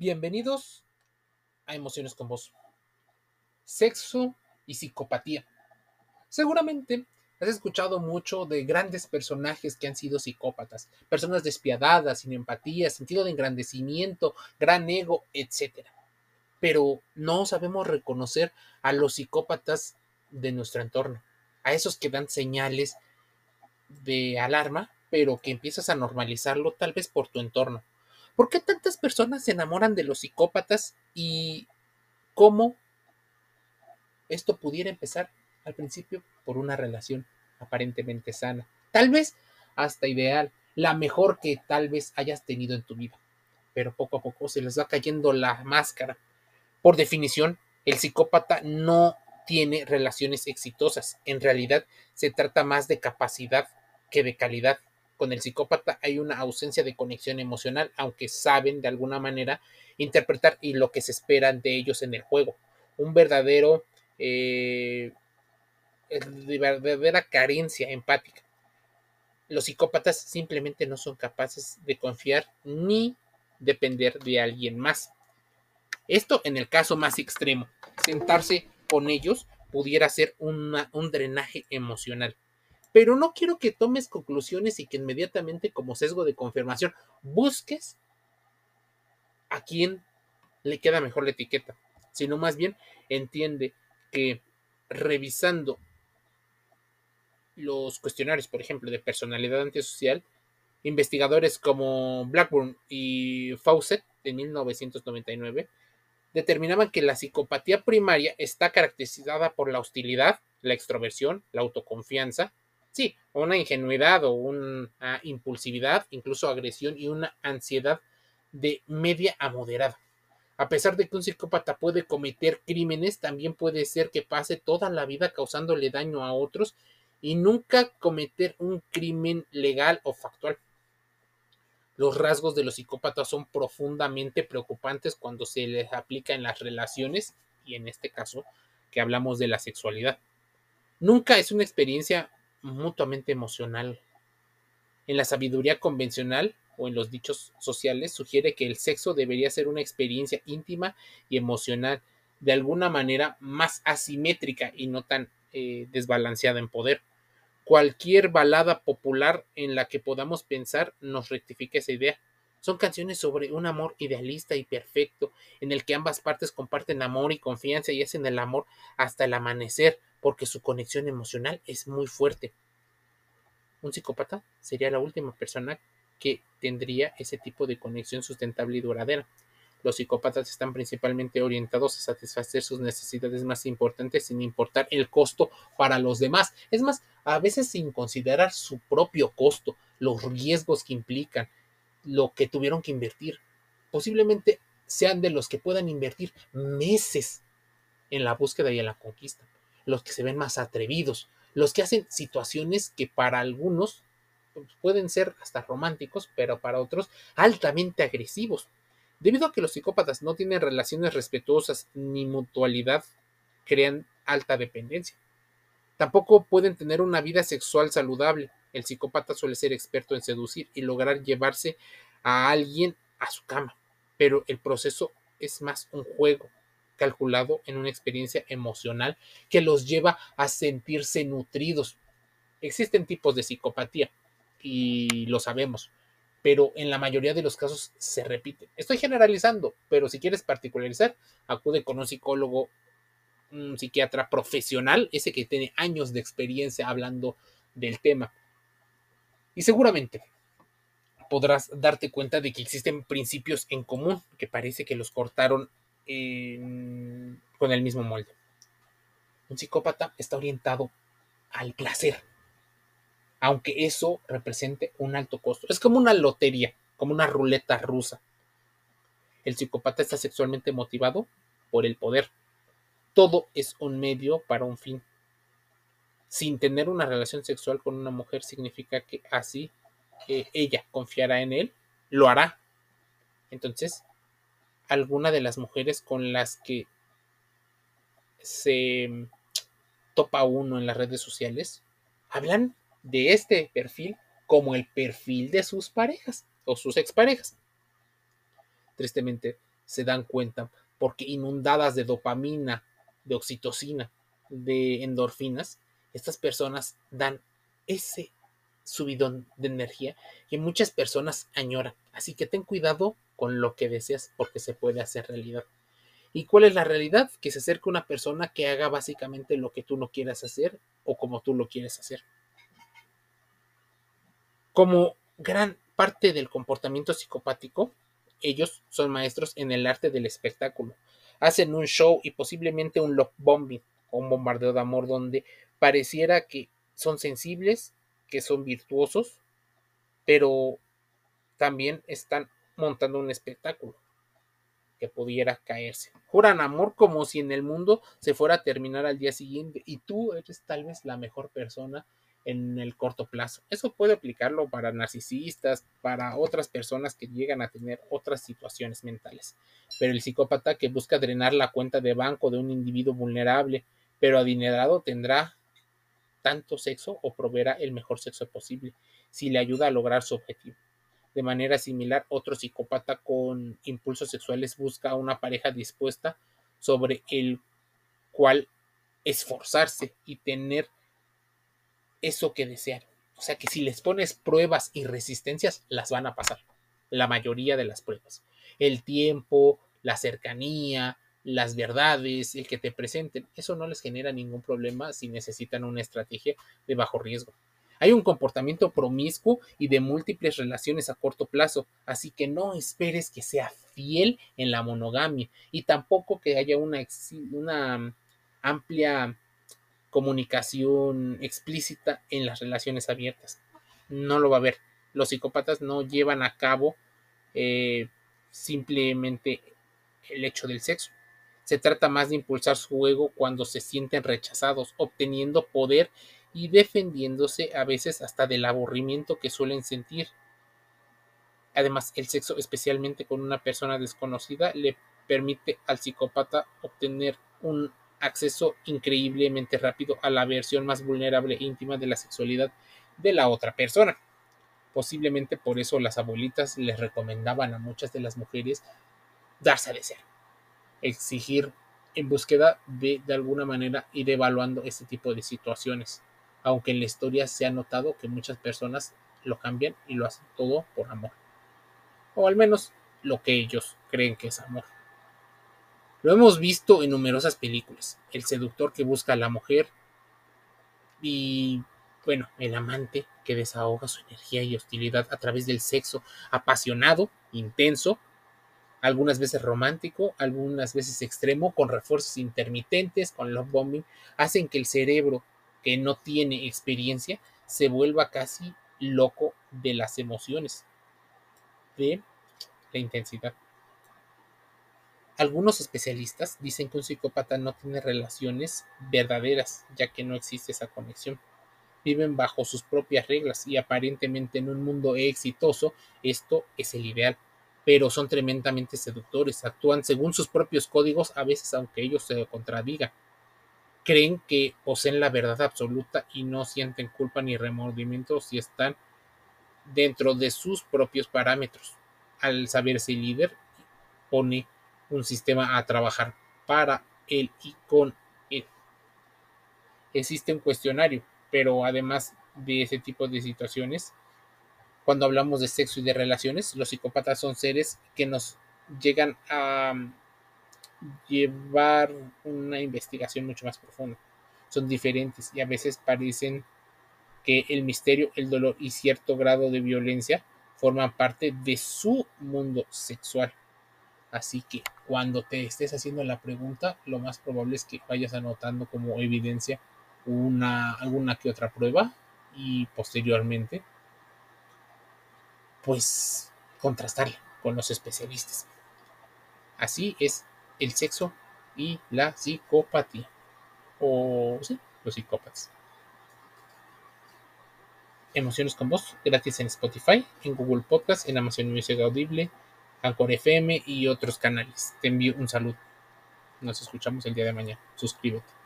Bienvenidos a Emociones con Vos. Sexo y psicopatía. Seguramente has escuchado mucho de grandes personajes que han sido psicópatas, personas despiadadas, sin empatía, sentido de engrandecimiento, gran ego, etc. Pero no sabemos reconocer a los psicópatas de nuestro entorno, a esos que dan señales de alarma, pero que empiezas a normalizarlo tal vez por tu entorno ¿Por qué tantas personas se enamoran de los psicópatas y cómo esto pudiera empezar al principio por una relación aparentemente sana? Tal vez hasta ideal, la mejor que tal vez hayas tenido en tu vida. Pero poco a poco se les va cayendo la máscara. Por definición, el psicópata no tiene relaciones exitosas. En realidad, se trata más de capacidad que de calidad con el psicópata hay una ausencia de conexión emocional, aunque saben de alguna manera interpretar y lo que se espera de ellos en el juego. Un verdadero, eh, de verdadera carencia empática. Los psicópatas simplemente no son capaces de confiar ni depender de alguien más. Esto en el caso más extremo. Sentarse con ellos pudiera ser un drenaje emocional pero no quiero que tomes conclusiones y que inmediatamente como sesgo de confirmación busques a quién le queda mejor la etiqueta, sino más bien entiende que revisando los cuestionarios, por ejemplo, de personalidad antisocial, investigadores como Blackburn y Fawcett en 1999 determinaban que la psicopatía primaria está caracterizada por la hostilidad, la extroversión, la autoconfianza, sí, una ingenuidad o una impulsividad, incluso agresión y una ansiedad de media a moderada. A pesar de que un psicópata puede cometer crímenes, también puede ser que pase toda la vida causándole daño a otros y nunca cometer un crimen legal o factual. Los rasgos de los psicópatas son profundamente preocupantes cuando se les aplica en las relaciones y en este caso que hablamos de la sexualidad. Nunca es una experiencia mutuamente emocional. En la sabiduría convencional o en los dichos sociales sugiere que el sexo debería ser una experiencia íntima y emocional, de alguna manera más asimétrica y no tan eh, desbalanceada en poder. Cualquier balada popular en la que podamos pensar nos rectifica esa idea. Son canciones sobre un amor idealista y perfecto, en el que ambas partes comparten amor y confianza y hacen el amor hasta el amanecer, porque su conexión emocional es muy fuerte. Un psicópata sería la última persona que tendría ese tipo de conexión sustentable y duradera. Los psicópatas están principalmente orientados a satisfacer sus necesidades más importantes sin importar el costo para los demás. Es más, a veces sin considerar su propio costo, los riesgos que implican, lo que tuvieron que invertir. Posiblemente sean de los que puedan invertir meses en la búsqueda y en la conquista los que se ven más atrevidos, los que hacen situaciones que para algunos pues, pueden ser hasta románticos, pero para otros altamente agresivos. Debido a que los psicópatas no tienen relaciones respetuosas ni mutualidad, crean alta dependencia. Tampoco pueden tener una vida sexual saludable. El psicópata suele ser experto en seducir y lograr llevarse a alguien a su cama, pero el proceso es más un juego, calculado en una experiencia emocional que los lleva a sentirse nutridos. Existen tipos de psicopatía y lo sabemos, pero en la mayoría de los casos se repite. Estoy generalizando, pero si quieres particularizar, acude con un psicólogo, un psiquiatra profesional, ese que tiene años de experiencia hablando del tema. Y seguramente podrás darte cuenta de que existen principios en común que parece que los cortaron con el mismo molde. Un psicópata está orientado al placer, aunque eso represente un alto costo. Es como una lotería, como una ruleta rusa. El psicópata está sexualmente motivado por el poder. Todo es un medio para un fin. Sin tener una relación sexual con una mujer significa que así ella confiará en él, lo hará. Entonces, alguna de las mujeres con las que se topa uno en las redes sociales hablan de este perfil como el perfil de sus parejas o sus exparejas. Tristemente, se dan cuenta porque inundadas de dopamina, de oxitocina, de endorfinas, estas personas dan ese subidón de energía que muchas personas añoran. Así que ten cuidado con lo que deseas porque se puede hacer realidad. ¿Y cuál es la realidad? Que se acerque una persona que haga básicamente lo que tú no quieras hacer o como tú lo quieres hacer. Como gran parte del comportamiento psicopático, ellos son maestros en el arte del espectáculo. Hacen un show y posiblemente un love bombing o un bombardeo de amor donde pareciera que son sensibles, que son virtuosos, pero también están montando un espectáculo que pudiera caerse. Juran amor como si en el mundo se fuera a terminar al día siguiente y tú eres tal vez la mejor persona en el corto plazo. Eso puede aplicarlo para narcisistas, para otras personas que llegan a tener otras situaciones mentales. Pero el psicópata que busca drenar la cuenta de banco de un individuo vulnerable, pero adinerado, tendrá tanto sexo o proveerá el mejor sexo posible si le ayuda a lograr su objetivo. De manera similar, otro psicópata con impulsos sexuales busca a una pareja dispuesta sobre el cual esforzarse y tener eso que desean. O sea que si les pones pruebas y resistencias, las van a pasar. La mayoría de las pruebas. El tiempo, la cercanía, las verdades, el que te presenten, eso no les genera ningún problema si necesitan una estrategia de bajo riesgo. Hay un comportamiento promiscuo y de múltiples relaciones a corto plazo, así que no esperes que sea fiel en la monogamia y tampoco que haya una, amplia comunicación explícita en las relaciones abiertas. No lo va a haber. Los psicópatas no llevan a cabo eh, simplemente el hecho del sexo. Se trata más de impulsar su ego cuando se sienten rechazados, obteniendo poder y defendiéndose a veces hasta del aburrimiento que suelen sentir. Además, el sexo, especialmente con una persona desconocida, le permite al psicópata obtener un acceso increíblemente rápido a la versión más vulnerable e íntima de la sexualidad de la otra persona. Posiblemente por eso las abuelitas les recomendaban a muchas de las mujeres darse a desear, exigir en búsqueda de de alguna manera ir evaluando este tipo de situaciones aunque en la historia se ha notado que muchas personas lo cambian y lo hacen todo por amor. O al menos lo que ellos creen que es amor. Lo hemos visto en numerosas películas. El seductor que busca a la mujer y, bueno, el amante que desahoga su energía y hostilidad a través del sexo apasionado, intenso, algunas veces romántico, algunas veces extremo, con refuerzos intermitentes, con love bombing, hacen que el cerebro que no tiene experiencia se vuelva casi loco de las emociones, de la intensidad. Algunos especialistas dicen que un psicópata no tiene relaciones verdaderas, ya que no existe esa conexión. Viven bajo sus propias reglas y aparentemente en un mundo exitoso esto es el ideal, pero son tremendamente seductores, actúan según sus propios códigos a veces aunque ellos se contradigan creen que poseen la verdad absoluta y no sienten culpa ni remordimiento si están dentro de sus propios parámetros. Al saberse líder, pone un sistema a trabajar para él y con él. Existe un cuestionario, pero además de ese tipo de situaciones, cuando hablamos de sexo y de relaciones, los psicópatas son seres que nos llegan a llevar una investigación mucho más profunda. Son diferentes y a veces parecen que el misterio, el dolor y cierto grado de violencia forman parte de su mundo sexual. Así que cuando te estés haciendo la pregunta, lo más probable es que vayas anotando como evidencia una, alguna que otra prueba y posteriormente, pues contrastarla con los especialistas. Así es el sexo y la psicopatía. O sí, los psicópatas. Emociones con voz, gratis en Spotify, en Google Podcast, en Amazon Music Audible, Anchor FM y otros canales. Te envío un saludo. Nos escuchamos el día de mañana. Suscríbete.